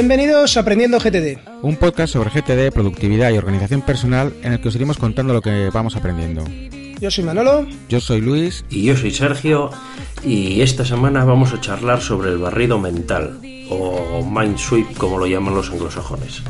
Bienvenidos a Aprendiendo GTD. Un podcast sobre GTD, productividad y organización personal en el que os iremos contando lo que vamos aprendiendo. Yo soy Manolo. Yo soy Luis. Y yo soy Sergio. Y esta semana vamos a charlar sobre el barrido mental, o mind sweep como lo llaman los anglosajones.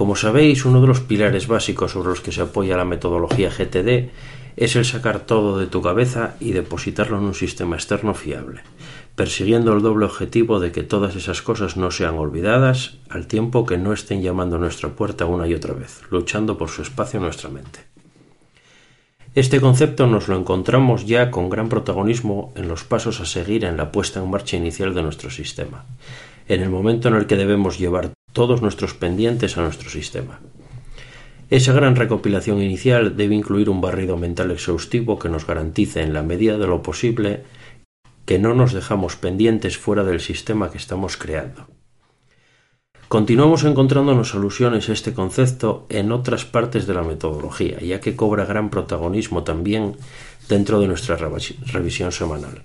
Como sabéis, uno de los pilares básicos sobre los que se apoya la metodología GTD es el sacar todo de tu cabeza y depositarlo en un sistema externo fiable, persiguiendo el doble objetivo de que todas esas cosas no sean olvidadas al tiempo que no estén llamando a nuestra puerta una y otra vez, luchando por su espacio en nuestra mente. Este concepto nos lo encontramos ya con gran protagonismo en los pasos a seguir en la puesta en marcha inicial de nuestro sistema, en el momento en el que debemos llevar todos nuestros pendientes a nuestro sistema. Esa gran recopilación inicial debe incluir un barrido mental exhaustivo que nos garantice en la medida de lo posible que no nos dejamos pendientes fuera del sistema que estamos creando. Continuamos encontrándonos alusiones a este concepto en otras partes de la metodología, ya que cobra gran protagonismo también dentro de nuestra revisión semanal.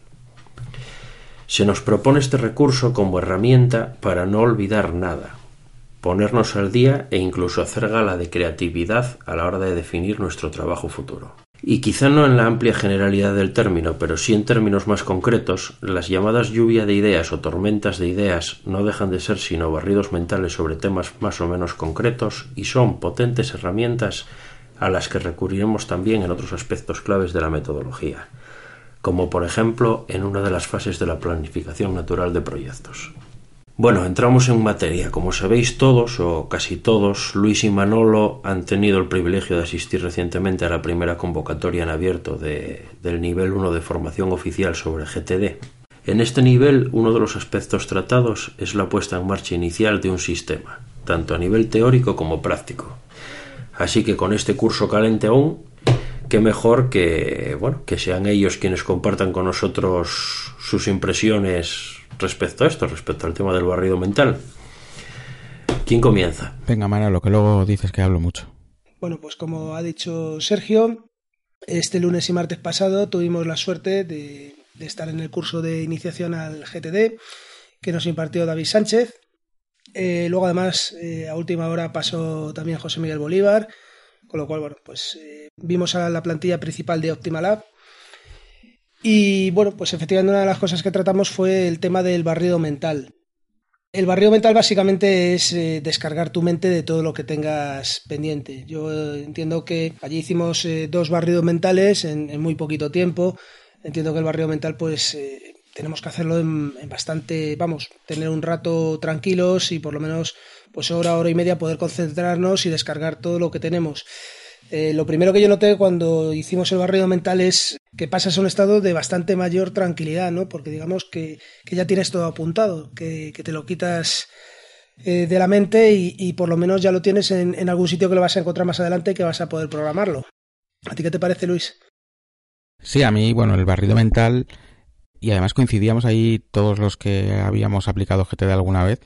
Se nos propone este recurso como herramienta para no olvidar nada, ponernos al día e incluso hacer gala de creatividad a la hora de definir nuestro trabajo futuro. Y quizá no en la amplia generalidad del término, pero sí en términos más concretos, las llamadas lluvia de ideas o tormentas de ideas no dejan de ser sino barridos mentales sobre temas más o menos concretos y son potentes herramientas a las que recurriremos también en otros aspectos claves de la metodología, como por ejemplo en una de las fases de la planificación natural de proyectos. Bueno, entramos en materia. Como sabéis todos, o casi todos, Luis y Manolo han tenido el privilegio de asistir recientemente a la primera convocatoria en abierto del nivel 1 de formación oficial sobre GTD. En este nivel, uno de los aspectos tratados es la puesta en marcha inicial de un sistema, tanto a nivel teórico como práctico. Así que con este curso calente aún, qué mejor que, bueno, que sean ellos quienes compartan con nosotros sus impresiones respecto a esto, respecto al tema del barrido mental. ¿Quién comienza? Venga, lo que luego dices que hablo mucho. Bueno, pues como ha dicho Sergio, este lunes y martes pasado tuvimos la suerte de, estar en el curso de iniciación al GTD que nos impartió David Sánchez. Eh, luego, además, eh, a última hora pasó también José Miguel Bolívar, con lo cual, bueno, pues eh, vimos a la plantilla principal de Optimalab y bueno, pues efectivamente una de las cosas que tratamos fue el tema del barrido mental. El barrido mental básicamente es eh, descargar tu mente de todo lo que tengas pendiente. Yo eh, entiendo que allí hicimos eh, dos barridos mentales en, muy poquito tiempo. Entiendo que el barrido mental pues tenemos que hacerlo en, en, bastante, vamos, tener un rato tranquilos y por lo menos pues hora, hora y media poder concentrarnos y descargar todo lo que tenemos. Eh, lo primero que yo noté cuando hicimos el barrido mental es que pasas a un estado de bastante mayor tranquilidad, ¿no? Porque digamos que, ya tienes todo apuntado, que, te lo quitas eh, de la mente y, por lo menos ya lo tienes en, algún sitio que lo vas a encontrar más adelante y que vas a poder programarlo. ¿A ti qué te parece, Luis? Sí, a mí, bueno, el barrido mental, y además coincidíamos ahí todos los que habíamos aplicado GTD alguna vez,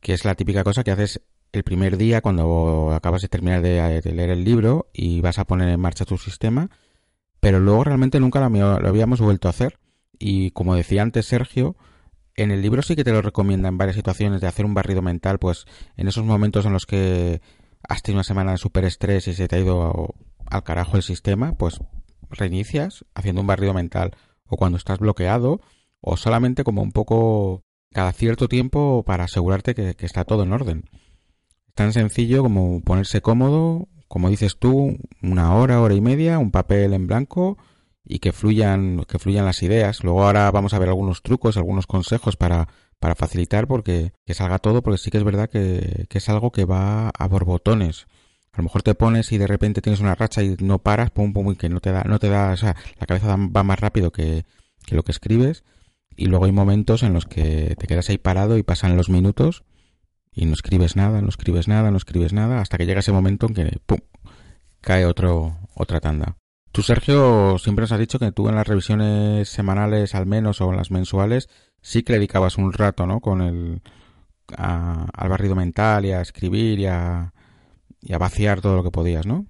que es la típica cosa que haces el primer día cuando acabas de terminar de, leer el libro y vas a poner en marcha tu sistema, pero luego realmente nunca lo, habíamos vuelto a hacer. Y como decía antes Sergio, en el libro sí que te lo recomienda en varias situaciones de hacer un barrido mental, pues en esos momentos en los que has tenido una semana de super estrés y se te ha ido al carajo el sistema, pues reinicias haciendo un barrido mental o cuando estás bloqueado o solamente como un poco cada cierto tiempo para asegurarte que, está todo en orden. Tan sencillo como ponerse cómodo, como dices tú, una hora, hora y media, un papel en blanco y que fluyan, que fluyan las ideas. Luego ahora vamos a ver algunos trucos, algunos consejos para, para facilitar porque que salga todo, porque sí que es verdad que, que es algo que va a borbotones. A lo mejor te pones y de repente tienes una racha y no paras, pum, pum, y que no te da, no te da, o sea, la cabeza va más rápido que, que lo que escribes y luego hay momentos en los que te quedas ahí parado y pasan los minutos y no escribes nada, no escribes nada, no escribes nada, hasta que llega ese momento en que ¡pum! cae otro, otra tanda. Tú, Sergio, siempre nos has dicho que tú en las revisiones semanales al menos o en las mensuales sí que dedicabas un rato, ¿no? Con el al barrido mental y a escribir y a, y a vaciar todo lo que podías, ¿no?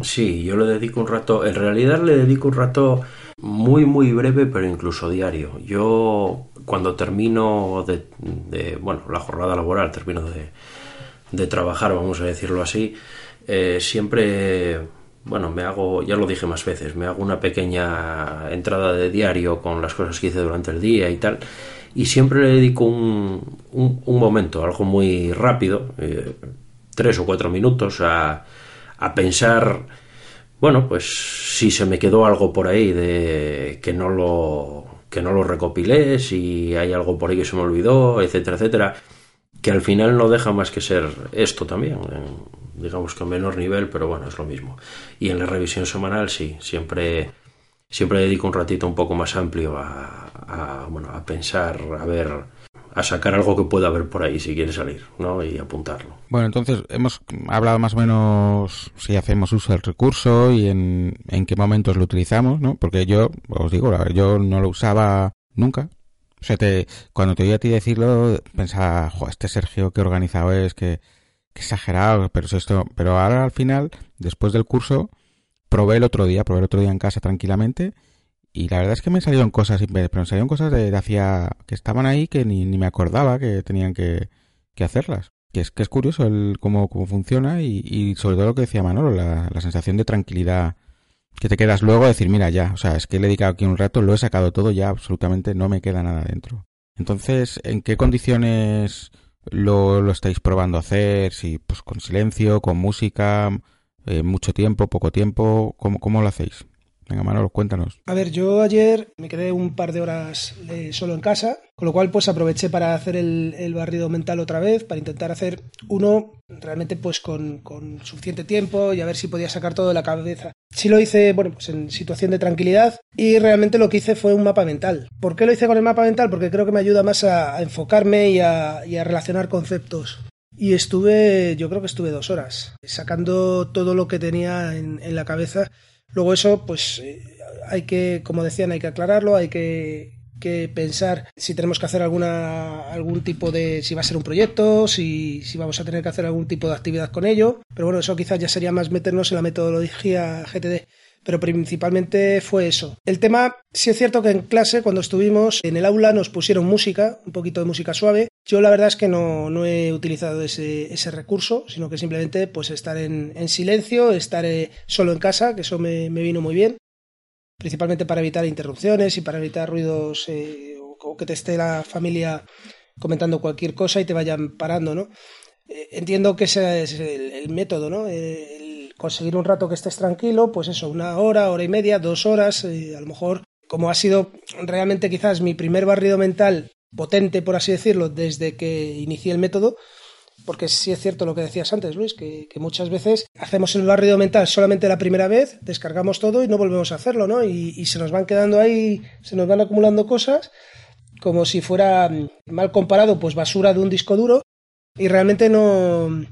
Sí, yo le dedico un rato, en realidad le dedico un rato muy muy breve pero incluso diario. Yo cuando termino de, bueno, la jornada laboral, termino de, de trabajar, vamos a decirlo así, eh, siempre, bueno, me hago, ya lo dije más veces, me hago una pequeña entrada de diario con las cosas que hice durante el día y tal, y siempre le dedico un, un, momento, algo muy rápido, eh, tres o cuatro minutos a a pensar, bueno, pues si se me quedó algo por ahí de que no lo que no lo recopilé, si hay algo por ahí que se me olvidó, etcétera, etcétera, que al final no deja más que ser esto también, digamos que a menor nivel, pero bueno, es lo mismo. Y en la revisión semanal sí, siempre siempre dedico un ratito un poco más amplio a, bueno, a pensar, a ver a sacar algo que pueda haber por ahí si quiere salir, ¿no? Y apuntarlo. Bueno, entonces hemos hablado más o menos si hacemos uso del recurso y en, en qué momentos lo utilizamos, ¿no? Porque yo, os digo, yo no lo usaba nunca. O sea, te, cuando te oí a ti decirlo, pensaba, jo, este Sergio, qué organizado es, qué, qué exagerado, pero esto, pero ahora al final, después del curso, probé el otro día, probé el otro día en casa tranquilamente y la verdad es que me salieron cosas, pero me salieron cosas de, hacía que estaban ahí que ni, ni me acordaba que tenían que, que, hacerlas. Que es que es curioso el cómo, cómo funciona y, y sobre todo lo que decía Manolo, la, la sensación de tranquilidad que te quedas luego a decir, mira, ya, o sea, es que le he dedicado aquí un rato, lo he sacado todo, ya absolutamente no me queda nada dentro. Entonces, ¿en qué condiciones lo, lo estáis probando a hacer? Si, pues con silencio, con música, eh, mucho tiempo, poco tiempo, ¿cómo, cómo lo hacéis? Venga, Manolo, cuéntanos. A ver, yo ayer me quedé un par de horas eh, solo en casa, con lo cual pues aproveché para hacer el, barrido mental otra vez, para intentar hacer uno realmente pues con, suficiente tiempo y a ver si podía sacar todo de la cabeza. Sí lo hice, bueno, pues en situación de tranquilidad y realmente lo que hice fue un mapa mental. ¿Por qué lo hice con el mapa mental? Porque creo que me ayuda más a, enfocarme y a, relacionar conceptos. Y estuve, yo creo que estuve dos horas, sacando todo lo que tenía en, en la cabeza Luego eso, pues eh, hay que, como decían, hay que aclararlo, hay que, pensar si tenemos que hacer alguna, algún tipo de, si va a ser un proyecto, si, si vamos a tener que hacer algún tipo de actividad con ello. Pero bueno, eso quizás ya sería más meternos en la metodología GTD pero principalmente fue eso. El tema, sí es cierto que en clase, cuando estuvimos en el aula, nos pusieron música, un poquito de música suave. Yo la verdad es que no, he utilizado ese, recurso, sino que simplemente pues estar en, silencio, estar eh, solo en casa, que eso me, vino muy bien, principalmente para evitar interrupciones y para evitar ruidos eh, o, que te esté la familia comentando cualquier cosa y te vayan parando, ¿no? Eh, entiendo que ese es el, método, ¿no? conseguir un rato que estés tranquilo, pues eso, una hora, hora y media, dos horas, a lo mejor, como ha sido realmente quizás mi primer barrido mental potente, por así decirlo, desde que inicié el método, porque sí es cierto lo que decías antes, Luis, que, muchas veces hacemos el barrido mental solamente la primera vez, descargamos todo y no volvemos a hacerlo, ¿no? Y, y se nos van quedando ahí, se nos van acumulando cosas como si fuera, mal comparado, pues basura de un disco duro y realmente no,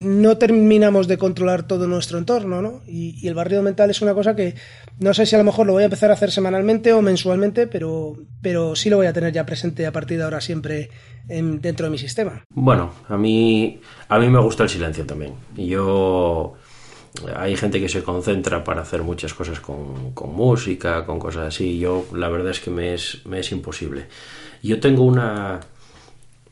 no terminamos de controlar todo nuestro entorno, ¿no? Y, el barrido mental es una cosa que no sé si a lo mejor lo voy a empezar a hacer semanalmente o mensualmente, pero, pero sí lo voy a tener ya presente a partir de ahora siempre dentro de mi sistema. Bueno, a mí, a mí me gusta el silencio también. Yo hay gente que se concentra para hacer muchas cosas con, música, con cosas así. Yo la verdad es que me es, me es imposible. Yo tengo una,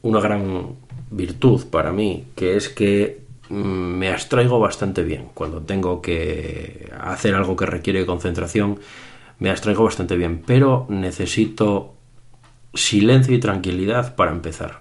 una gran virtud para mí, que es que me abstraigo bastante bien. Cuando tengo que hacer algo que requiere concentración, me abstraigo bastante bien, pero necesito silencio y tranquilidad para empezar.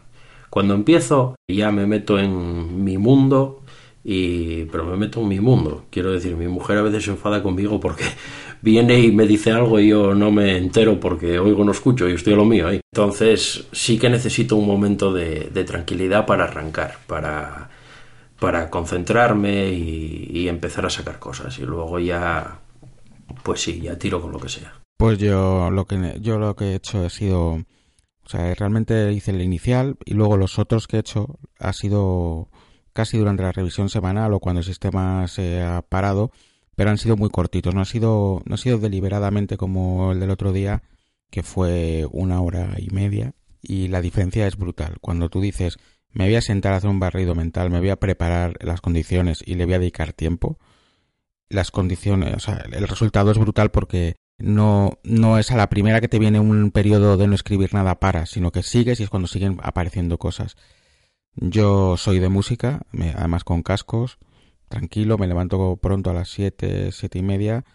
Cuando empiezo ya me meto en mi mundo y pero me meto en mi mundo. Quiero decir, mi mujer a veces se enfada conmigo porque viene y me dice algo y yo no me entero porque oigo no escucho y estoy a lo mío. Entonces sí que necesito un momento de, tranquilidad para arrancar, para, para concentrarme y, empezar a sacar cosas y luego ya pues sí, ya tiro con lo que sea. Pues yo lo que yo lo que he hecho ha sido o sea, realmente hice el inicial y luego los otros que he hecho ha sido casi durante la revisión semanal o cuando el sistema se ha parado, pero han sido muy cortitos, no ha sido no ha sido deliberadamente como el del otro día que fue una hora y media y la diferencia es brutal. Cuando tú dices me voy a sentar a hacer un barrido mental, me voy a preparar las condiciones y le voy a dedicar tiempo, las condiciones, o sea, el resultado es brutal porque no, no es a la primera que te viene un periodo de no escribir nada para, sino que sigues y es cuando siguen apareciendo cosas. Yo soy de música, además con cascos, tranquilo, me levanto pronto a las siete, siete y media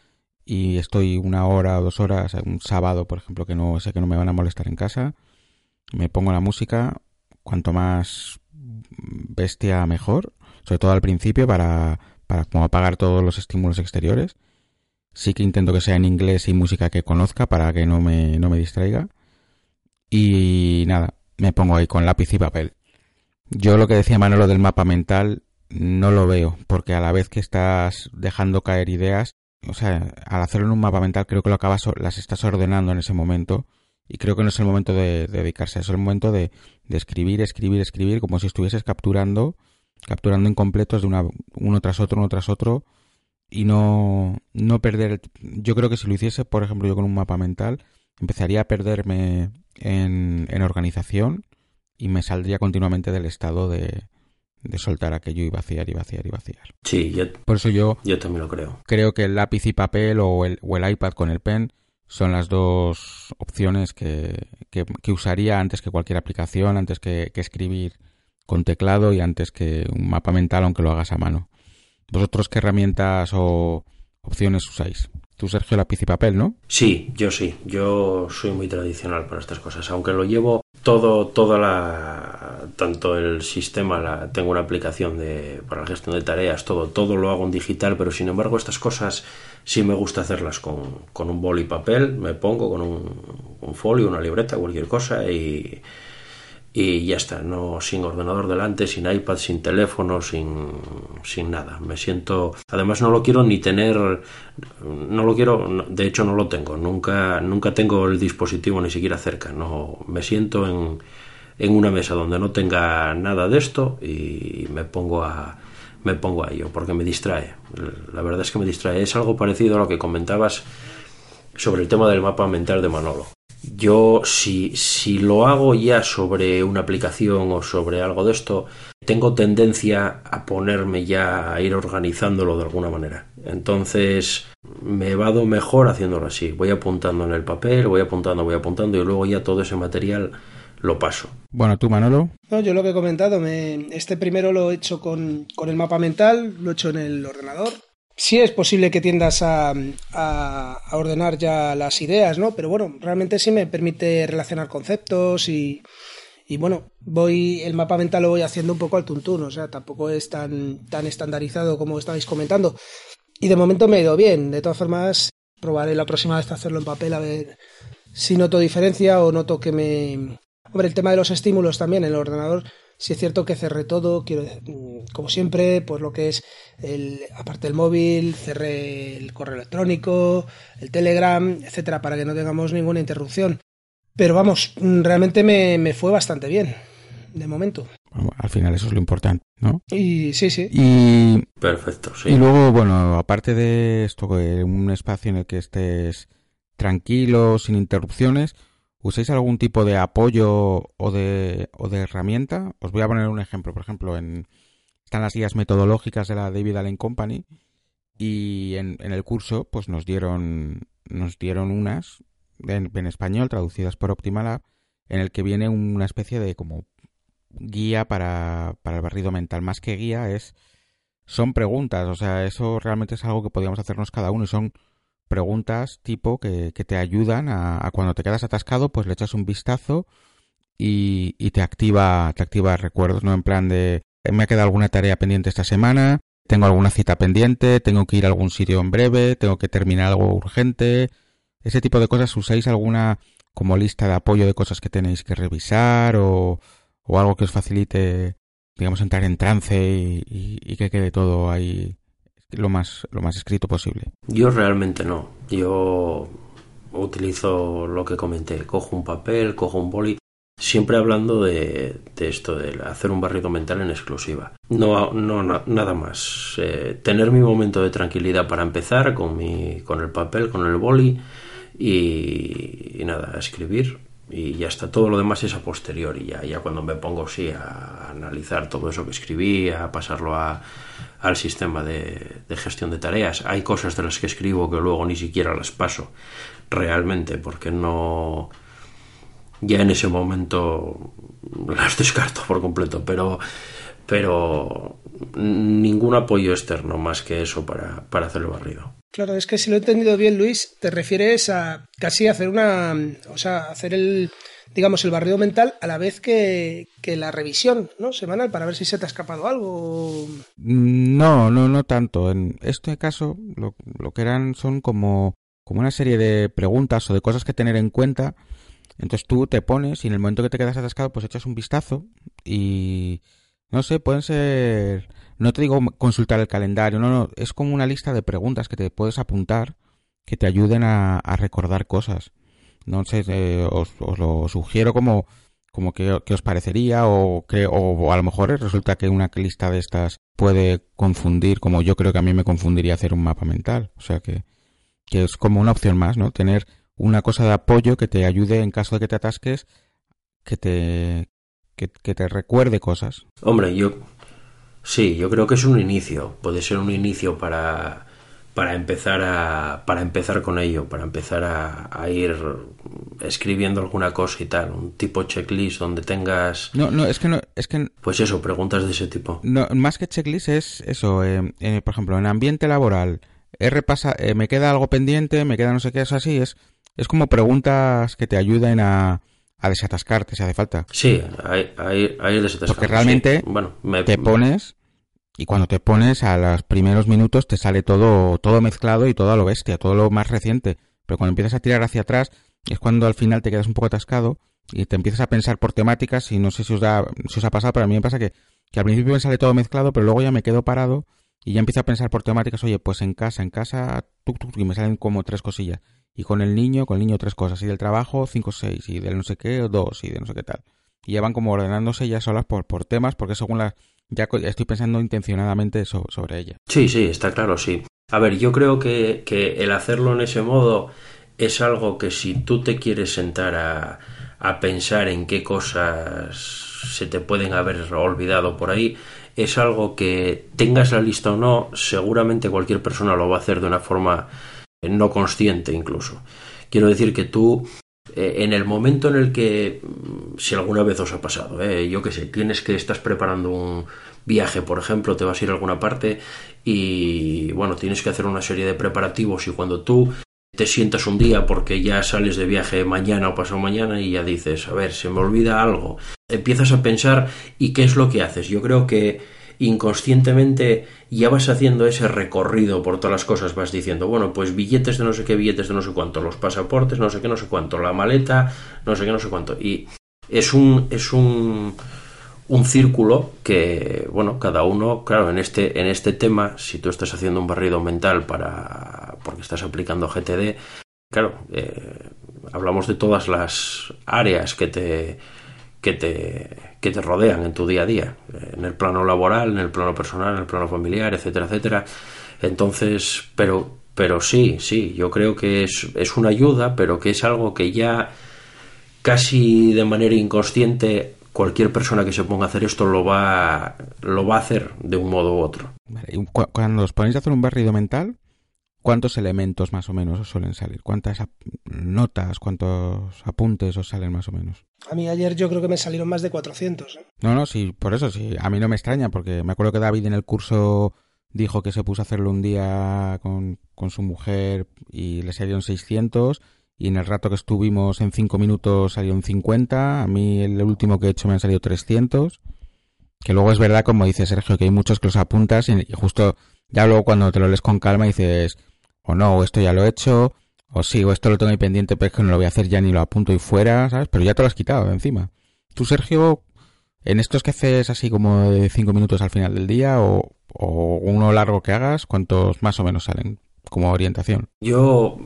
y estoy una hora o dos horas, un sábado, por ejemplo, que no sé que no me van a molestar en casa, me pongo la música, cuanto más bestia mejor, sobre todo al principio para para como apagar todos los estímulos exteriores. Sí que intento que sea en inglés y música que conozca para que no me, no me distraiga. Y nada, me pongo ahí con lápiz y papel. Yo lo que decía Manolo del mapa mental no lo veo, porque a la vez que estás dejando caer ideas, o sea, al hacerlo en un mapa mental creo que lo acabas, las estás ordenando en ese momento y creo que no es el momento de, dedicarse, es el momento de, de, escribir, escribir, escribir, como si estuvieses capturando capturando incompletos de una, uno tras otro, uno tras otro, y no, no perder. Yo creo que si lo hiciese, por ejemplo, yo con un mapa mental, empezaría a perderme en, en organización y me saldría continuamente del estado de, de soltar aquello y vaciar y vaciar y vaciar. Sí, yo, por eso yo, yo también lo creo. Creo que el lápiz y papel o el, o el iPad con el pen son las dos opciones que, que, usaría antes que cualquier aplicación, antes que, que escribir con teclado y antes que un mapa mental aunque lo hagas a mano. ¿Vosotros qué herramientas o opciones usáis? Tú, Sergio, lápiz y papel, ¿no? Sí, yo sí. Yo soy muy tradicional para estas cosas. Aunque lo llevo todo, toda la. Tanto el sistema, la, tengo una aplicación de, para la gestión de tareas, todo, todo lo hago en digital, pero sin embargo, estas cosas sí me gusta hacerlas con, con un boli papel. Me pongo con un folio, una libreta, cualquier cosa y y ya está, no sin ordenador delante, sin iPad, sin teléfono, sin, sin nada. Me siento, además no lo quiero ni tener, no lo quiero, de hecho no lo tengo, nunca, nunca tengo el dispositivo ni siquiera cerca. No, me siento en, en una mesa donde no tenga nada de esto y me pongo a, me pongo a ello porque me distrae. La verdad es que me distrae. Es algo parecido a lo que comentabas sobre el tema del mapa mental de Manolo. Yo, si, si lo hago ya sobre una aplicación o sobre algo de esto, tengo tendencia a ponerme ya a ir organizándolo de alguna manera. Entonces, me vado mejor haciéndolo así. Voy apuntando en el papel, voy apuntando, voy apuntando y luego ya todo ese material lo paso. Bueno, tú, Manolo. No, yo lo que he comentado, me, este primero lo he hecho con, con el mapa mental, lo he hecho en el ordenador sí es posible que tiendas a, ordenar ya las ideas, ¿no? Pero bueno, realmente sí me permite relacionar conceptos y, y bueno, voy, el mapa mental lo voy haciendo un poco al tuntún, o sea, tampoco es tan, tan estandarizado como estabais comentando. Y de momento me ha ido bien, de todas formas, probaré la próxima vez hacerlo en papel a ver si noto diferencia o noto que me... Hombre, el tema de los estímulos también en el ordenador si es cierto que cerré todo, quiero mm, como siempre, pues lo que es el, aparte del móvil, cerré el correo electrónico, el Telegram, etcétera, para que no tengamos ninguna interrupción. Pero vamos, mm, realmente me, me fue bastante bien, de momento. al final eso es lo importante, ¿no? Y sí, sí. Y, Perfecto, sí. Y luego, bueno, aparte de esto, un espacio en el que estés tranquilo, sin interrupciones, ¿Usáis algún tipo de apoyo o de, o de herramienta? Os voy a poner un ejemplo. Por ejemplo, en, están las guías metodológicas de la David Allen Company y en, el curso pues nos dieron, nos dieron unas en, español traducidas por Optimalab en el que viene una especie de como guía para, para el barrido mental. Más que guía es son preguntas, o sea, eso realmente es algo que podríamos hacernos cada uno y son preguntas tipo que, te ayudan a, cuando te quedas atascado, pues le echas un vistazo y, y, te activa, te activa recuerdos, ¿no? En plan de me ha quedado alguna tarea pendiente esta semana, tengo alguna cita pendiente, tengo que ir a algún sitio en breve, tengo que terminar algo urgente. Ese tipo de cosas, ¿usáis alguna como lista de apoyo de cosas que tenéis que revisar o, o algo que os facilite digamos, entrar en trance y, que quede todo ahí lo más, lo más escrito posible. Yo realmente no. Yo utilizo lo que comenté. Cojo un papel, cojo un boli. Siempre hablando de, esto, de hacer un barrido mental en exclusiva. No, no nada más. Eh, tener mi momento de tranquilidad para empezar con, mi, con el papel, con el boli y, nada, escribir y ya está, todo lo demás es a posteriori, ya, ya cuando me pongo sí a analizar todo eso que escribí, a pasarlo a, al sistema de, gestión de tareas. Hay cosas de las que escribo que luego ni siquiera las paso realmente porque no ya en ese momento las descarto por completo, pero pero ningún apoyo externo más que eso para, para hacer el barrido. Claro, es que si lo he entendido bien, Luis, te refieres a casi hacer una, o sea, hacer el, digamos, el barrido mental a la vez que, que la revisión, ¿no? Semanal, para ver si se te ha escapado algo. No, no, no tanto. En este caso, lo, lo que eran son como, como una serie de preguntas o de cosas que tener en cuenta. Entonces tú te pones y en el momento que te quedas atascado, pues echas un vistazo y, no sé, pueden ser no te digo consultar el calendario, no, no, es como una lista de preguntas que te puedes apuntar que te ayuden a, recordar cosas. No sé, eh, os, lo sugiero como, como que, os parecería o que o, a lo mejor resulta que una lista de estas puede confundir, como yo creo que a mí me confundiría hacer un mapa mental. O sea que, que es como una opción más, ¿no? Tener una cosa de apoyo que te ayude en caso de que te atasques, que te, que te recuerde cosas. Hombre, yo Sí, yo creo que es un inicio, puede ser un inicio para, para empezar a para empezar con ello, para empezar a, ir escribiendo alguna cosa y tal, un tipo checklist donde tengas No, no, es que no es que pues eso, preguntas de ese tipo. No, más que checklist es eso, eh, eh, por ejemplo, en ambiente laboral, he repasa, eh, me queda algo pendiente, me queda no sé qué, es así, es es como preguntas que te ayuden a a desatascarte si hace falta. Sí, hay, hay, hay Porque realmente bueno, te pones y cuando te pones a los primeros minutos te sale todo, todo mezclado y todo a lo bestia, todo lo más reciente. Pero cuando empiezas a tirar hacia atrás es cuando al final te quedas un poco atascado y te empiezas a pensar por temáticas y no sé si os, da, si os ha pasado, pero a mí me pasa que, que al principio me sale todo mezclado, pero luego ya me quedo parado y ya empiezo a pensar por temáticas, oye, pues en casa, en casa, y me salen como tres cosillas y con el niño, con el niño tres cosas, y del trabajo cinco seis, y del no sé qué dos, y de no sé qué tal. Y ya van como ordenándose ya solas por, por temas, porque según las... Ya estoy pensando intencionadamente sobre ella. Sí, sí, está claro, sí. A ver, yo creo que, que el hacerlo en ese modo es algo que si tú te quieres sentar a, a pensar en qué cosas se te pueden haber olvidado por ahí, es algo que tengas la lista o no, seguramente cualquier persona lo va a hacer de una forma no consciente incluso. Quiero decir que tú, eh, en el momento en el que, mm, si alguna vez os ha pasado, eh, yo qué sé, tienes que estás preparando un viaje, por ejemplo, te vas a ir a alguna parte y, bueno, tienes que hacer una serie de preparativos y cuando tú te sientas un día porque ya sales de viaje mañana o pasado mañana y ya dices, a ver, se me olvida algo, empiezas a pensar y qué es lo que haces. Yo creo que inconscientemente ya vas haciendo ese recorrido por todas las cosas, vas diciendo, bueno, pues billetes de no sé qué, billetes de no sé cuánto, los pasaportes, no sé qué, no sé cuánto, la maleta, no sé qué, no sé cuánto. Y es un, es un, un círculo que, bueno, cada uno, claro, en este, en este tema, si tú estás haciendo un barrido mental para, porque estás aplicando GTD, claro, eh, hablamos de todas las áreas que te, que te, que te rodean en tu día a día, en el plano laboral, en el plano personal, en el plano familiar, etcétera, etcétera. Entonces, pero, pero sí, sí, yo creo que es, es una ayuda, pero que es algo que ya casi de manera inconsciente cualquier persona que se ponga a hacer esto lo va, lo va a hacer de un modo u otro. Cuando os ponéis a hacer un barrido mental, ¿Cuántos elementos más o menos os suelen salir? ¿Cuántas notas, cuántos apuntes os salen más o menos? A mí ayer yo creo que me salieron más de 400. ¿eh? No, no, sí, por eso sí. A mí no me extraña, porque me acuerdo que David en el curso dijo que se puso a hacerlo un día con, con su mujer y le salieron 600 y en el rato que estuvimos en 5 minutos salieron 50, a mí el último que he hecho me han salido 300, que luego es verdad, como dice Sergio, que hay muchos que los apuntas y, justo ya luego cuando te lo lees con calma dices, o no, o esto ya lo he hecho, o sí, o esto lo tengo ahí pendiente, pero es que no lo voy a hacer ya ni lo apunto y fuera, ¿sabes? Pero ya te lo has quitado encima. Tú, Sergio, en estos que haces así como de 5 minutos al final del día o, o uno largo que hagas, ¿cuántos más o menos salen como orientación? Yo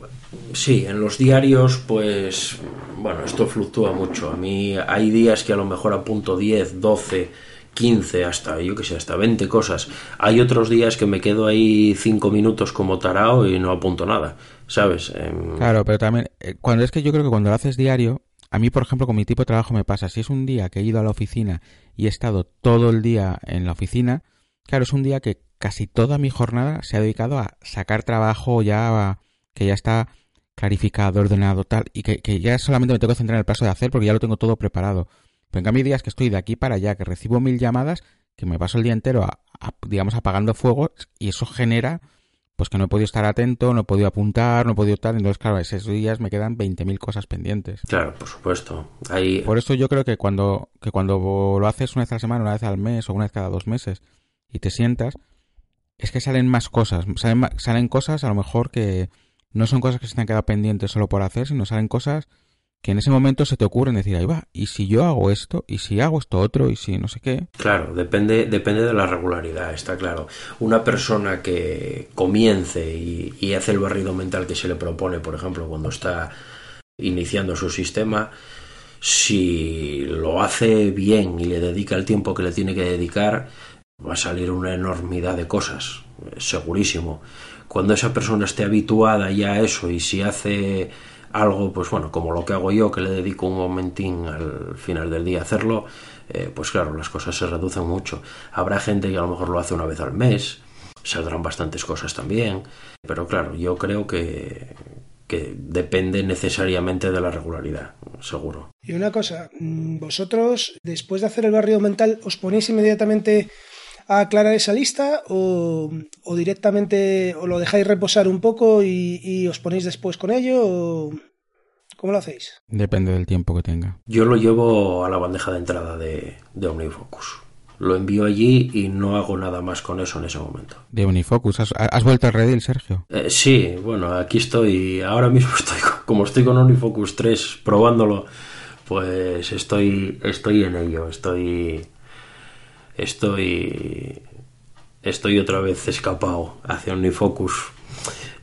Sí, en los diarios, pues, bueno, esto fluctúa mucho. A mí hay días que a lo mejor apunto 10, 12, 15, hasta, yo que sé, hasta 20 cosas. Hay otros días que me quedo ahí 5 minutos como tarao y no apunto nada, ¿sabes? Em, claro, pero también, eh, cuando es que yo creo que cuando lo haces diario, a mí, por ejemplo, con mi tipo de trabajo me pasa, si es un día que he ido a la oficina y he estado todo el día en la oficina, claro, es un día que casi toda mi jornada se ha dedicado a sacar trabajo ya, que ya está clarificado, ordenado, tal, y que, ya solamente me tengo que centrar en el paso de hacer porque ya lo tengo todo preparado. Pero en cambio hay días que estoy de aquí para allá, que recibo mil llamadas, que me paso el día entero, digamos, apagando fuego, y eso genera, pues que no he podido estar atento, no he podido apuntar, no he podido tal, entonces claro, esos días me quedan 20.000 cosas pendientes. Claro, por supuesto. Ahí... Por eso yo creo que cuando, que cuando lo haces una vez a la semana, una vez al mes o una vez cada dos meses, y te sientas, es que salen más cosas, salen, salen cosas a lo mejor que, no son cosas que se te han quedado pendientes solo por hacer, sino salen cosas que en ese momento se te ocurren decir, ahí va, y si yo hago esto, y si hago esto otro, y si no sé qué. Claro, depende, depende de la regularidad, está claro. Una persona que comience y, y hace el barrido mental que se le propone, por ejemplo, cuando está iniciando su sistema, si lo hace bien y le dedica el tiempo que le tiene que dedicar, va a salir una enormidad de cosas, segurísimo cuando esa persona esté habituada ya a eso y si hace algo, pues bueno, como lo que hago yo, que le dedico un momentín al final del día a hacerlo, eh, pues claro, las cosas se reducen mucho. Habrá gente que a lo mejor lo hace una vez al mes, saldrán bastantes cosas también, pero claro, yo creo que, que depende necesariamente de la regularidad, seguro. Y una cosa, mm, vosotros después de hacer el barrio mental, ¿os ponéis inmediatamente a aclarar esa lista o, directamente o lo dejáis reposar un poco y, os ponéis después con ello o ¿Cómo lo hacéis? Depende del tiempo que tenga. Yo lo llevo a la bandeja de entrada de, de OmniFocus. Lo envío allí y no hago nada más con eso en ese momento. ¿De OmniFocus? ¿Has, vuelto a Redil, Sergio? Eh, sí, bueno, aquí estoy. Ahora mismo estoy, como estoy con OmniFocus 3 probándolo, pues estoy, estoy en ello. Estoy estoy estoy otra vez escapado hacia Unifocus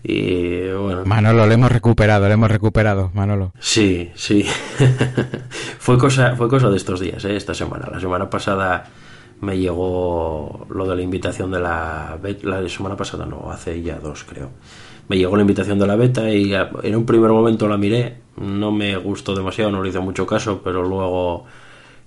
y bueno. Manolo lo hemos recuperado lo hemos recuperado Manolo. Sí sí. Fue cosa fue cosa de estos días ¿eh? esta semana. La semana pasada me llegó lo de la invitación de la la semana pasada no hace ya dos creo. Me llegó la invitación de la beta y en un primer momento la miré. No me gustó demasiado no le hice mucho caso pero luego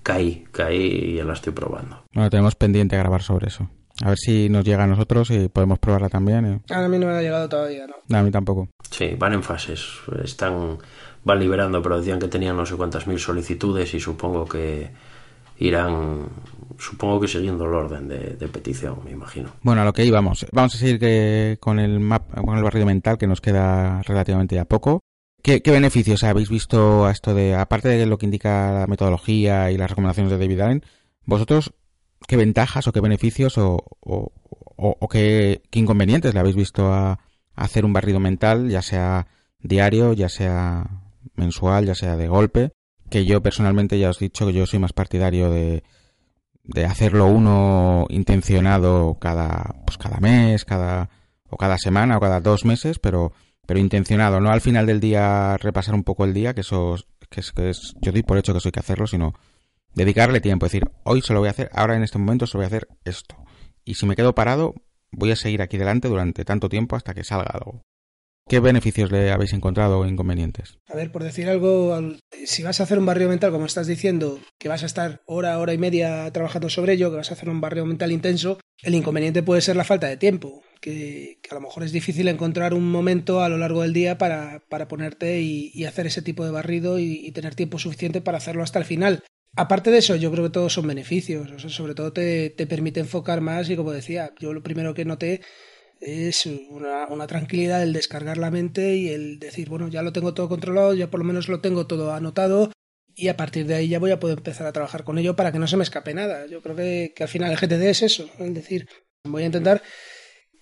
caí, caí y ya la estoy probando. Bueno, tenemos pendiente grabar sobre eso. A ver si nos llega a nosotros y podemos probarla también. ¿eh? A mí no me ha llegado todavía, ¿no? a mí tampoco. Sí, van en fases. Están, van liberando, pero decían que tenían no sé cuántas mil solicitudes y supongo que irán, supongo que siguiendo el orden de, petición, me imagino. Bueno, a lo que íbamos. Vamos a seguir que, con el map, con el barrio mental, que nos queda relativamente ya poco. ¿Qué, beneficios habéis visto a esto de, aparte de lo que indica la metodología y las recomendaciones de David Allen, vosotros qué ventajas o qué beneficios o, qué, inconvenientes le habéis visto a, hacer un barrido mental, ya sea diario, ya sea mensual, ya sea de golpe? Que yo personalmente ya os he dicho que yo soy más partidario de, de hacerlo uno intencionado cada, pues cada mes, cada, o cada semana o cada dos meses, pero pero intencionado, no al final del día repasar un poco el día, que eso que es, que es yo doy por hecho que eso hay que hacerlo, sino dedicarle tiempo, decir, hoy se lo voy a hacer, ahora en este momento se lo voy a hacer esto. Y si me quedo parado, voy a seguir aquí delante durante tanto tiempo hasta que salga algo. ¿Qué beneficios le habéis encontrado o inconvenientes? A ver, por decir algo, si vas a hacer un barrio mental, como estás diciendo, que vas a estar hora, hora y media trabajando sobre ello, que vas a hacer un barrio mental intenso, el inconveniente puede ser la falta de tiempo, que, a lo mejor es difícil encontrar un momento a lo largo del día para, ponerte y, hacer ese tipo de barrido y, tener tiempo suficiente para hacerlo hasta el final. Aparte de eso, yo creo que todos son beneficios. O sea, sobre todo te, te permite enfocar más y como decía, yo lo primero que noté es una, una, tranquilidad el descargar la mente y el decir, bueno, ya lo tengo todo controlado, ya por lo menos lo tengo todo anotado y a partir de ahí ya voy a poder empezar a trabajar con ello para que no se me escape nada. Yo creo que, que al final el GTD es eso, es decir, voy a intentar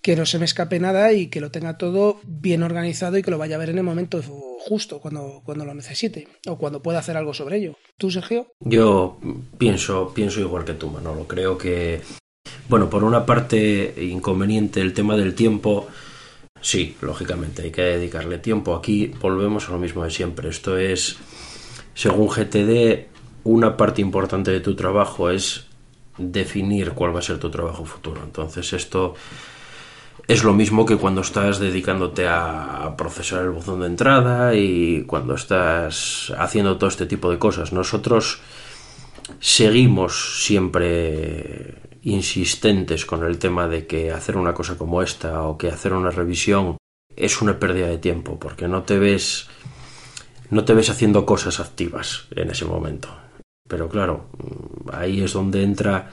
que no se me escape nada y que lo tenga todo bien organizado y que lo vaya a ver en el momento justo, cuando, cuando lo necesite o cuando pueda hacer algo sobre ello. ¿Tú, Sergio? Yo pienso, pienso igual que tú, Manolo. Creo que, bueno, por una parte, inconveniente el tema del tiempo. Sí, lógicamente, hay que dedicarle tiempo. Aquí volvemos a lo mismo de siempre. Esto es, según GTD, una parte importante de tu trabajo es definir cuál va a ser tu trabajo futuro. Entonces, esto es lo mismo que cuando estás dedicándote a procesar el buzón de entrada y cuando estás haciendo todo este tipo de cosas. Nosotros seguimos siempre insistentes con el tema de que hacer una cosa como esta o que hacer una revisión es una pérdida de tiempo porque no te ves no te ves haciendo cosas activas en ese momento. Pero claro, ahí es donde entra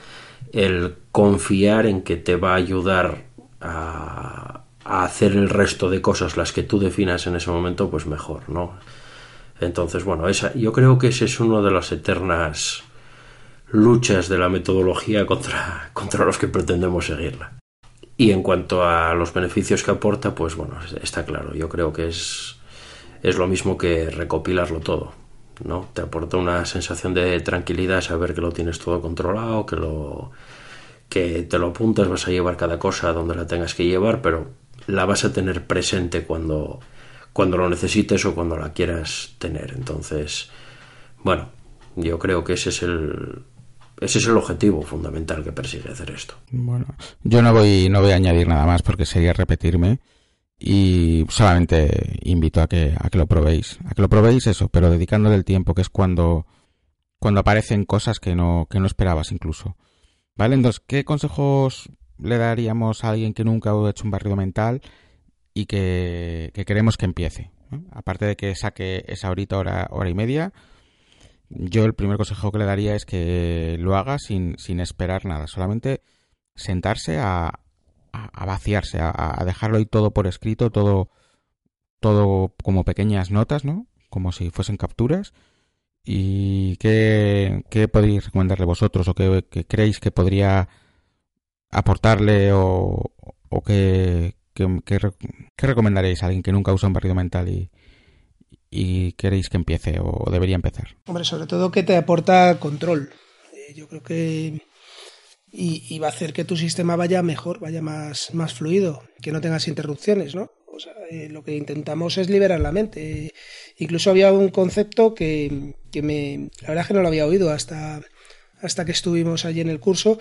el confiar en que te va a ayudar a, hacer el resto de cosas las que tú definas en ese momento, pues mejor, ¿no? Entonces, bueno, esa, yo creo que ese es uno de las eternas luchas de la metodología contra, contra los que pretendemos seguirla. Y en cuanto a los beneficios que aporta, pues bueno, está claro. Yo creo que es, es lo mismo que recopilarlo todo. ¿no? Te aporta una sensación de tranquilidad saber que lo tienes todo controlado, que lo, que te lo apuntas, vas a llevar cada cosa donde la tengas que llevar, pero la vas a tener presente cuando, cuando lo necesites o cuando la quieras tener. Entonces, bueno, yo creo que ese es el, ese es el objetivo fundamental que persigue hacer esto. Bueno, yo no voy, no voy a añadir nada más porque sería repetirme y solamente invito a que, a que lo probéis, a que lo probéis eso, pero dedicándole el tiempo, que es cuando, cuando aparecen cosas que no, que no esperabas incluso. Vale, entonces, ¿qué consejos le daríamos a alguien que nunca ha hecho un barrido mental y que, queremos que empiece? Aparte de que saque esa horita, hora, hora y media, yo el primer consejo que le daría es que lo haga sin, sin esperar nada, solamente sentarse a, a, vaciarse, a, dejarlo ahí todo por escrito, todo, todo como pequeñas notas, ¿no? Como si fuesen capturas ¿Y qué, qué podéis recomendarle vosotros o qué, creéis que podría aportarle o, o qué, qué, recomendaréis a alguien que nunca usa un barrido mental y, y queréis que empiece o debería empezar? Hombre, sobre todo que te aporta control. Eh, yo creo que y, y, va a hacer que tu sistema vaya mejor, vaya más, más fluido, que no tengas interrupciones, ¿no? Eh, lo que intentamos es liberar la mente. incluso había un concepto que, que, me. La verdad es que no lo había oído hasta, hasta que estuvimos allí en el curso,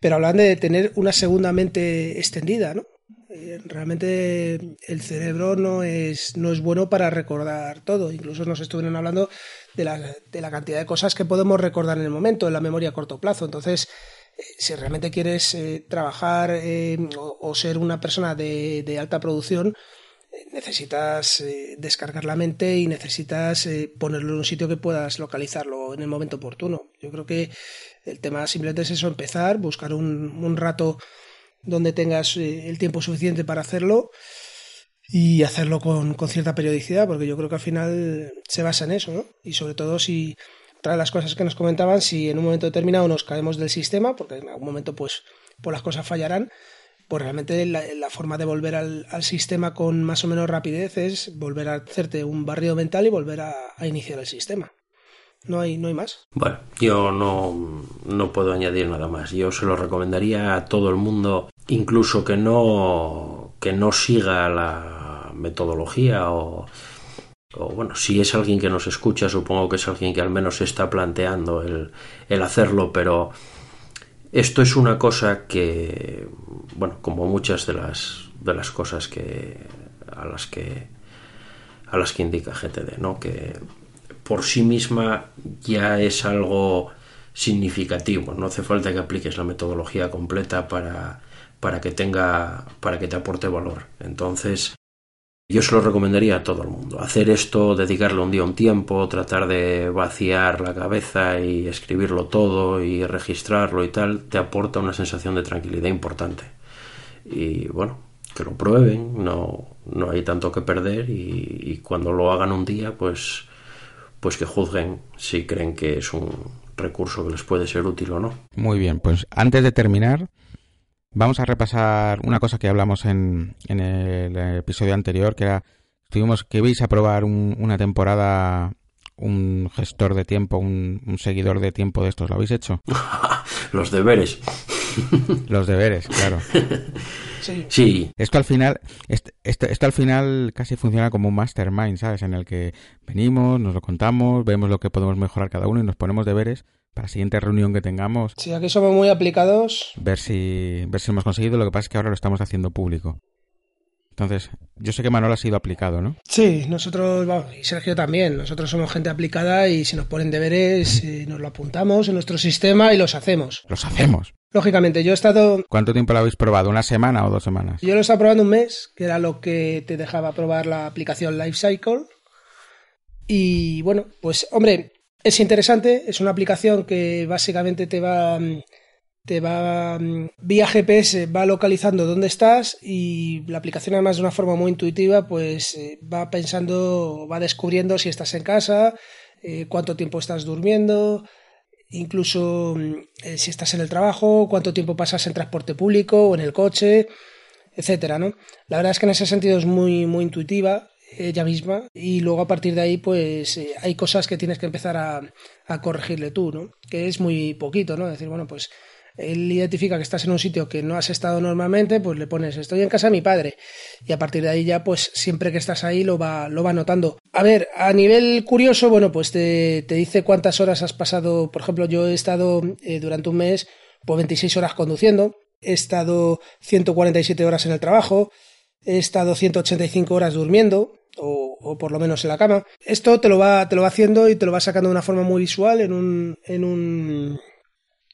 pero hablan de tener una segunda mente extendida, ¿no? Eh, realmente el cerebro no es, no es bueno para recordar todo. Incluso nos estuvieron hablando de la, de la cantidad de cosas que podemos recordar en el momento, en la memoria a corto plazo. Entonces, si realmente quieres eh, trabajar eh, o, ser una persona de alta producción, eh, necesitas descargar la mente y necesitas ponerlo en un sitio que puedas localizarlo en el momento oportuno. Yo creo que el tema simplemente es eso, empezar, buscar un, un rato donde tengas el tiempo suficiente para hacerlo y hacerlo con, con, cierta periodicidad, porque yo creo que al final se basa en eso, ¿no? Y sobre todo si otra de las cosas que nos comentaban, si en un momento determinado nos caemos del sistema, porque en algún momento pues las cosas fallarán, pues realmente la, forma de volver al, sistema con más o menos rapidez es volver a hacerte un barrido mental y volver a, iniciar el sistema. No hay, no hay más. Bueno, yo no, no puedo añadir nada más. Yo se lo recomendaría a todo el mundo, incluso que no, que no siga la metodología o bueno, si es alguien que nos escucha, supongo que es alguien que al menos está planteando el, el hacerlo, pero esto es una cosa que, bueno, como muchas de las, de las cosas que, a las que, a las que indica GTD, ¿no? Que por sí misma ya es algo significativo, no hace falta que apliques la metodología completa para, para que tenga, para que te aporte valor. Entonces, Yo se lo recomendaría a todo el mundo. Hacer esto, dedicarle un día un tiempo, tratar de vaciar la cabeza y escribirlo todo y registrarlo y tal, te aporta una sensación de tranquilidad importante. Y bueno, que lo prueben, no, no hay tanto que perder y, cuando lo hagan un día, pues, pues que juzguen si creen que es un recurso que les puede ser útil o no. Muy bien, pues antes de terminar, vamos a repasar una cosa que hablamos en, en el episodio anterior, que era, tuvimos que vais a probar una temporada un gestor de tiempo, un, un, seguidor de tiempo de estos, ¿lo habéis hecho? Los deberes. Los deberes, claro. Sí. Esto al final, esto, al final casi funciona como un mastermind, ¿sabes? En el que venimos, nos lo contamos, vemos lo que podemos mejorar cada uno y nos ponemos deberes para la siguiente reunión que tengamos. Sí, aquí somos muy aplicados. Ver si, ver si hemos conseguido. Lo que pasa es que ahora lo estamos haciendo público. Entonces, yo sé que Manuel ha sido aplicado, ¿no? Sí, nosotros, y Sergio también, nosotros somos gente aplicada y si nos ponen deberes, eh, nos lo apuntamos en nuestro sistema y los hacemos. Los hacemos. Lógicamente, yo he estado... ¿Cuánto tiempo lo habéis probado? ¿Una semana o dos semanas? Yo lo he estado probando un mes, que era lo que te dejaba probar la aplicación Lifecycle. Y bueno, pues hombre, es interesante, es una aplicación que básicamente te va te va mm, vía GPS va localizando dónde estás y la aplicación además de una forma muy intuitiva pues eh, va pensando va descubriendo si estás en casa eh, cuánto tiempo estás durmiendo incluso mm, eh, si estás en el trabajo cuánto tiempo pasas en transporte público o en el coche etcétera no la verdad es que en ese sentido es muy muy intuitiva ella misma y luego a partir de ahí pues hay cosas que tienes que empezar a, a corregirle tú no que es muy poquito no decir bueno pues él identifica que estás en un sitio que no has estado normalmente, pues le pones estoy en casa de mi padre y a partir de ahí ya pues siempre que estás ahí lo va, lo va notando. A ver, a nivel curioso, bueno, pues te, te dice cuántas horas has pasado, por ejemplo, yo he estado eh, durante un mes pues 26 horas conduciendo, he estado 147 horas en el trabajo, he estado 185 horas durmiendo, o, por lo menos en la cama. Esto te lo va, te lo va haciendo y te lo va sacando de una forma muy visual en un, en un,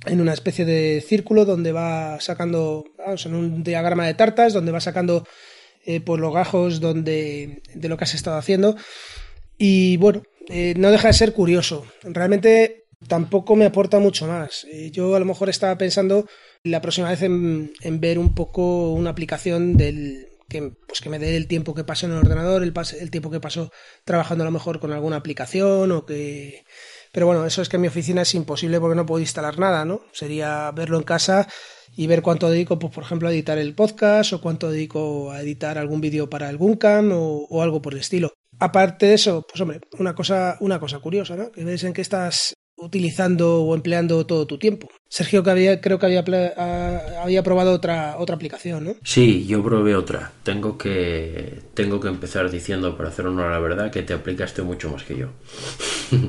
en una especie de círculo donde va sacando, vamos, en un diagrama de tartas, donde va sacando eh, pues los gajos donde, de lo que has estado haciendo. Y bueno, eh, no deja de ser curioso. Realmente tampoco me aporta mucho más. Eh, yo a lo mejor estaba pensando la próxima vez en, ver un poco una aplicación del que, pues que me dé el tiempo que paso en el ordenador, el, el tiempo que paso trabajando a lo mejor con alguna aplicación o que pero bueno, eso es que en mi oficina es imposible porque no puedo instalar nada, ¿no? Sería verlo en casa y ver cuánto dedico, pues, por ejemplo, a editar el podcast o cuánto dedico a editar algún vídeo para algún cam o, algo por el estilo. Aparte de eso, pues hombre, una cosa, una cosa curiosa, ¿no? Que ves en qué estás utilizando o empleando todo tu tiempo. Sergio creo que había, había probado otra, otra aplicación, ¿no? Sí, yo probé otra. Tengo que, tengo que empezar diciendo, para hacer honor a la verdad, que te aplicaste mucho más que yo.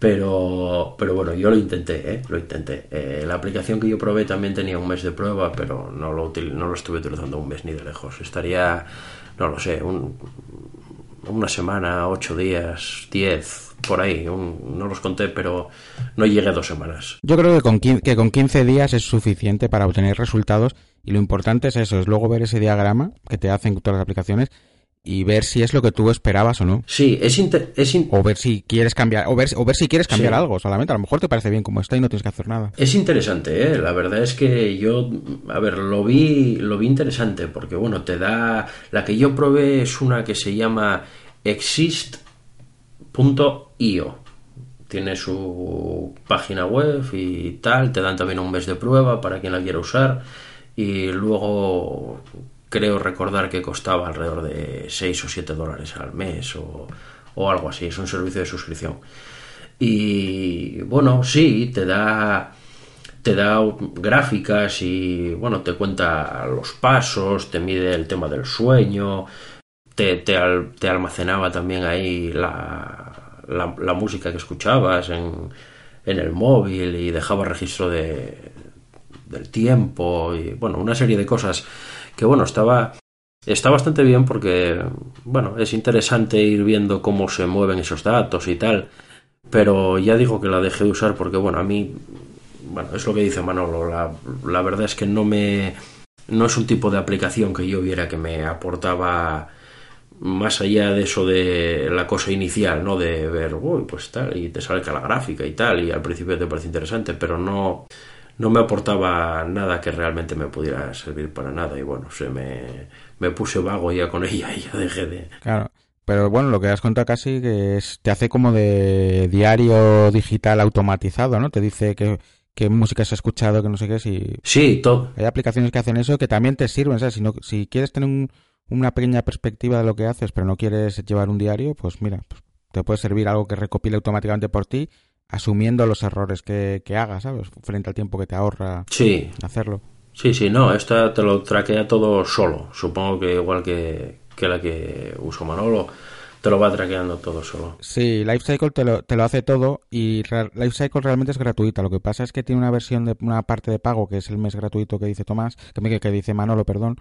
Pero, pero bueno, yo lo intenté, ¿eh? lo intenté. Eh, la aplicación que yo probé también tenía un mes de prueba, pero no lo, no lo estuve utilizando un mes ni de lejos. Estaría, no lo sé, un, una semana, ocho días, diez, por ahí. no los conté, pero no llegué a dos semanas. Yo creo que con, que con 15 días es suficiente para obtener resultados y lo importante es eso, es luego ver ese diagrama que te hacen todas las aplicaciones y ver si es lo que tú esperabas o no. Sí, es, es o ver si quieres cambiar o ver, o ver si quieres cambiar algo solamente, a lo mejor te parece bien como está y no tienes que hacer nada. Es interesante, ¿eh? la verdad es que yo a ver, lo vi lo vi interesante porque bueno, te da la que yo probé es una que se llama exist.io. Tiene su página web y tal, te dan también un mes de prueba para quien la quiera usar y luego creo recordar que costaba alrededor de 6 o 7 dólares al mes o, o algo así, es un servicio de suscripción. Y bueno, sí, te da te da gráficas y bueno, te cuenta los pasos, te mide el tema del sueño, te, te, almacenaba también ahí la, la, la, música que escuchabas en, en el móvil y dejaba registro de, del tiempo y bueno, una serie de cosas que bueno, estaba, está bastante bien porque, bueno, es interesante ir viendo cómo se mueven esos datos y tal, pero ya digo que la dejé de usar porque, bueno, a mí, bueno, es lo que dice Manolo, la, la verdad es que no me, no es un tipo de aplicación que yo viera que me aportaba más allá de eso de la cosa inicial, ¿no? De ver, uy, pues tal, y te sale la gráfica y tal, y al principio te parece interesante, pero no, no me aportaba nada que realmente me pudiera servir para nada. Y bueno, se me, me puse vago ya con ella y ya dejé de. Claro. Pero bueno, lo que has contado casi que es, te hace como de diario digital automatizado, ¿no? Te dice que, qué música has escuchado, que no sé qué. Si... Sí, todo. Hay aplicaciones que hacen eso que también te sirven, ¿sabes? Si, no, si quieres tener un, una pequeña perspectiva de lo que haces, pero no quieres llevar un diario, pues mira, pues te puede servir algo que recopile automáticamente por ti, asumiendo los errores que, que hagas, ¿sabes? Frente al tiempo que te ahorra sí. hacerlo. Sí, sí, no, esta te lo traquea todo solo. Supongo que igual que, que la que uso Manolo, te lo va traqueando todo solo. Sí, Lifecycle te lo, te lo hace todo y Lifecycle realmente es gratuita. Lo que pasa es que tiene una versión de una parte de pago que es el mes gratuito que dice Tomás, que, que dice Manolo, perdón,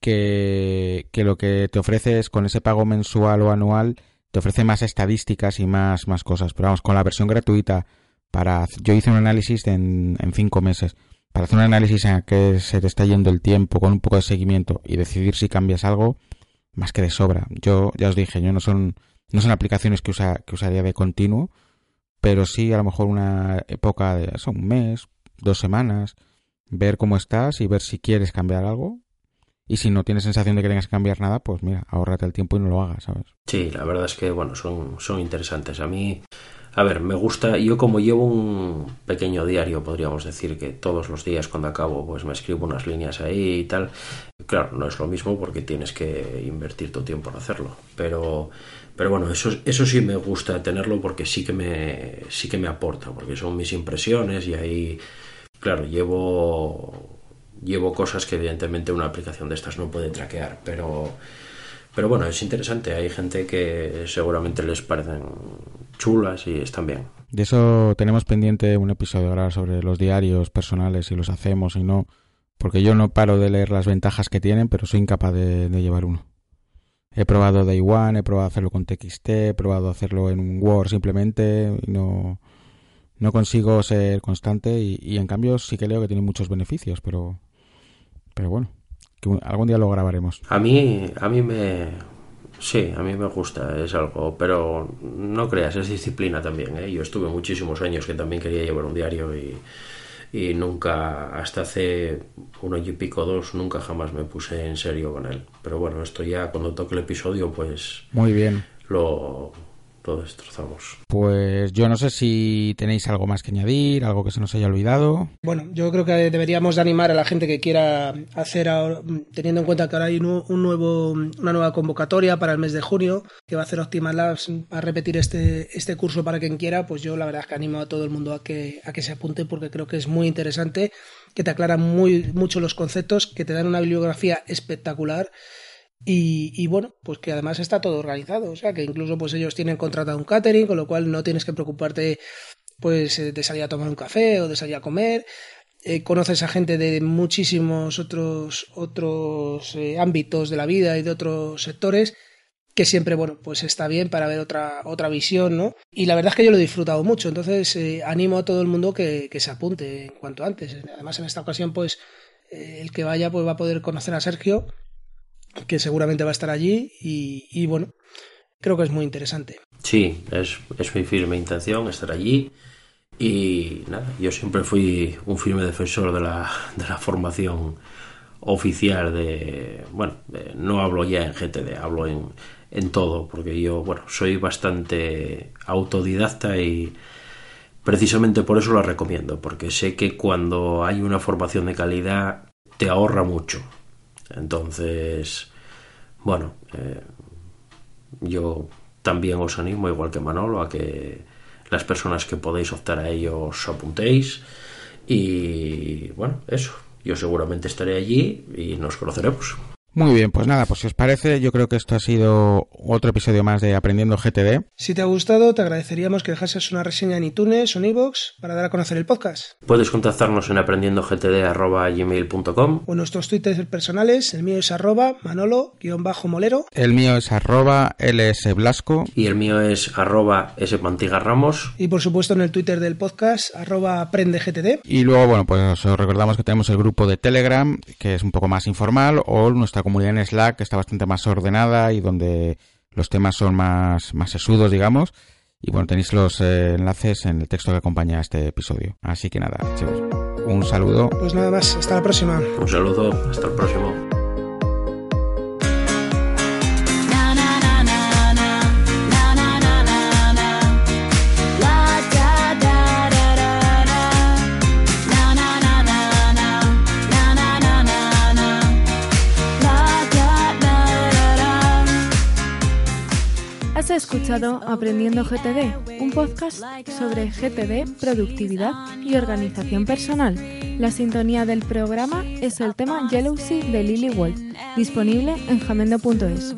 que, que lo que te ofrece es con ese pago mensual o anual, te ofrece más estadísticas y más, más cosas. Pero vamos, con la versión gratuita, para yo hice un análisis en, cinco meses. Para hacer un análisis en el que se te está yendo el tiempo con un poco de seguimiento y decidir si cambias algo, más que de sobra. Yo ya os dije, yo no son, no son aplicaciones que, usa, que usaría de continuo, pero sí a lo mejor una época de eso, un mes, dos semanas, ver cómo estás y ver si quieres cambiar algo y si no tienes sensación de que tengas que cambiar nada, pues mira, ahórrate el tiempo y no lo hagas, ¿sabes? Sí, la verdad es que, bueno, son, son interesantes. A mí, a ver, me gusta, yo como llevo un pequeño diario, podríamos decir que todos los días cuando acabo, pues me escribo unas líneas ahí y tal. Claro, no es lo mismo porque tienes que invertir tu tiempo en hacerlo, pero pero bueno, eso, eso sí me gusta tenerlo porque sí que me sí que me aporta, porque son mis impresiones y ahí claro, llevo llevo cosas que evidentemente una aplicación de estas no puede traquear, pero, pero bueno, es interesante. Hay gente que seguramente les parecen chulas y están bien. De eso tenemos pendiente un episodio ahora sobre los diarios personales, si los hacemos y no, porque yo no paro de leer las ventajas que tienen, pero soy incapaz de, llevar uno. He probado Day One, he probado hacerlo con TXT, he probado hacerlo en un Word simplemente y no, no consigo ser constante y, y en cambio sí que leo que tiene muchos beneficios, pero pero bueno, que algún día lo grabaremos. A mí, a mí me... Sí, a mí me gusta, es algo, pero no creas, es disciplina también. ¿eh? Yo estuve muchísimos años que también quería llevar un diario y, y nunca, hasta hace un año y pico, dos, nunca jamás me puse en serio con él. Pero bueno, esto ya cuando toque el episodio, pues... Muy bien. Lo, lo destrozamos. Pues yo no sé si tenéis algo más que añadir, algo que se nos haya olvidado. Bueno, yo creo que deberíamos de animar a la gente que quiera hacer, ahora, teniendo en cuenta que ahora hay un, nuevo, una nueva convocatoria para el mes de junio, que va a hacer Optimal Labs a repetir este, este curso para quien quiera, pues yo la verdad es que animo a todo el mundo a que, a que se apunte porque creo que es muy interesante, que te aclara muy, mucho los conceptos, que te dan una bibliografía espectacular y, bueno, pues que además está todo organizado, o sea que incluso pues ellos tienen contratado un catering, con lo cual no tienes que preocuparte pues eh, de salir a tomar un café o de salir a comer. Eh, conoces a gente de muchísimos otros otros eh, ámbitos de la vida y de otros sectores que siempre bueno pues está bien para ver otra otra visión no y la verdad es que yo lo he disfrutado mucho entonces animo a todo el mundo que, que, se apunte en cuanto antes además en esta ocasión pues el que vaya pues va a poder conocer a Sergio que seguramente va a estar allí y, bueno, creo que es muy interesante. Sí, es, es, mi firme intención estar allí y nada, yo siempre fui un firme defensor de la, de la formación oficial de, bueno, no hablo ya en GTD, hablo en, en todo, porque yo, bueno, soy bastante autodidacta y precisamente por eso la recomiendo, porque sé que cuando hay una formación de calidad te ahorra mucho entonces, bueno, eh, yo también os animo, igual que Manolo, a que las personas que podéis optar a ellos os apuntéis. Y bueno, eso. Yo seguramente estaré allí y nos conoceremos. Muy bien, pues nada, pues si os parece, yo creo que esto ha sido otro episodio más de Aprendiendo GTD. Si te ha gustado, te agradeceríamos que dejases una reseña en iTunes o en iVoox para dar a conocer el podcast. Puedes contactarnos en aprendiendogtd.gmail.com o nuestros twitters personales, el mío es arroba manolo-molero. El mío es arroba lsblasco. Y el mío es arroba ramos. Y por supuesto en el twitter del podcast, arroba aprendegtd. Y luego, bueno, pues os recordamos que tenemos el grupo de Telegram, que es un poco más informal, o nuestra nuestra comunidad en Slack que está bastante más ordenada y donde los temas son más, más sesudos, digamos. Y bueno, tenéis los eh, enlaces en el texto que acompaña a este episodio. Así que nada, chicos, un saludo. Pues nada más, hasta la próxima. Un saludo, hasta el próximo. Escuchado Aprendiendo GTD, un podcast sobre GTD, productividad y organización personal. La sintonía del programa es el tema Jealousy de Lily Wolf, disponible en jamendo.es.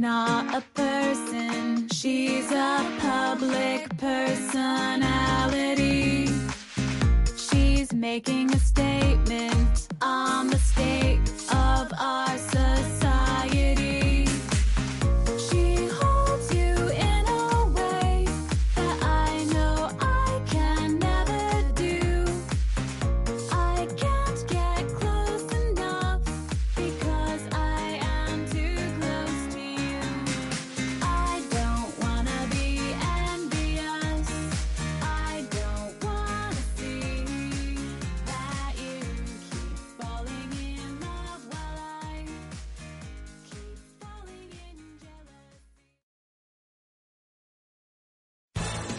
not a person, she's a public personality. She's making a statement.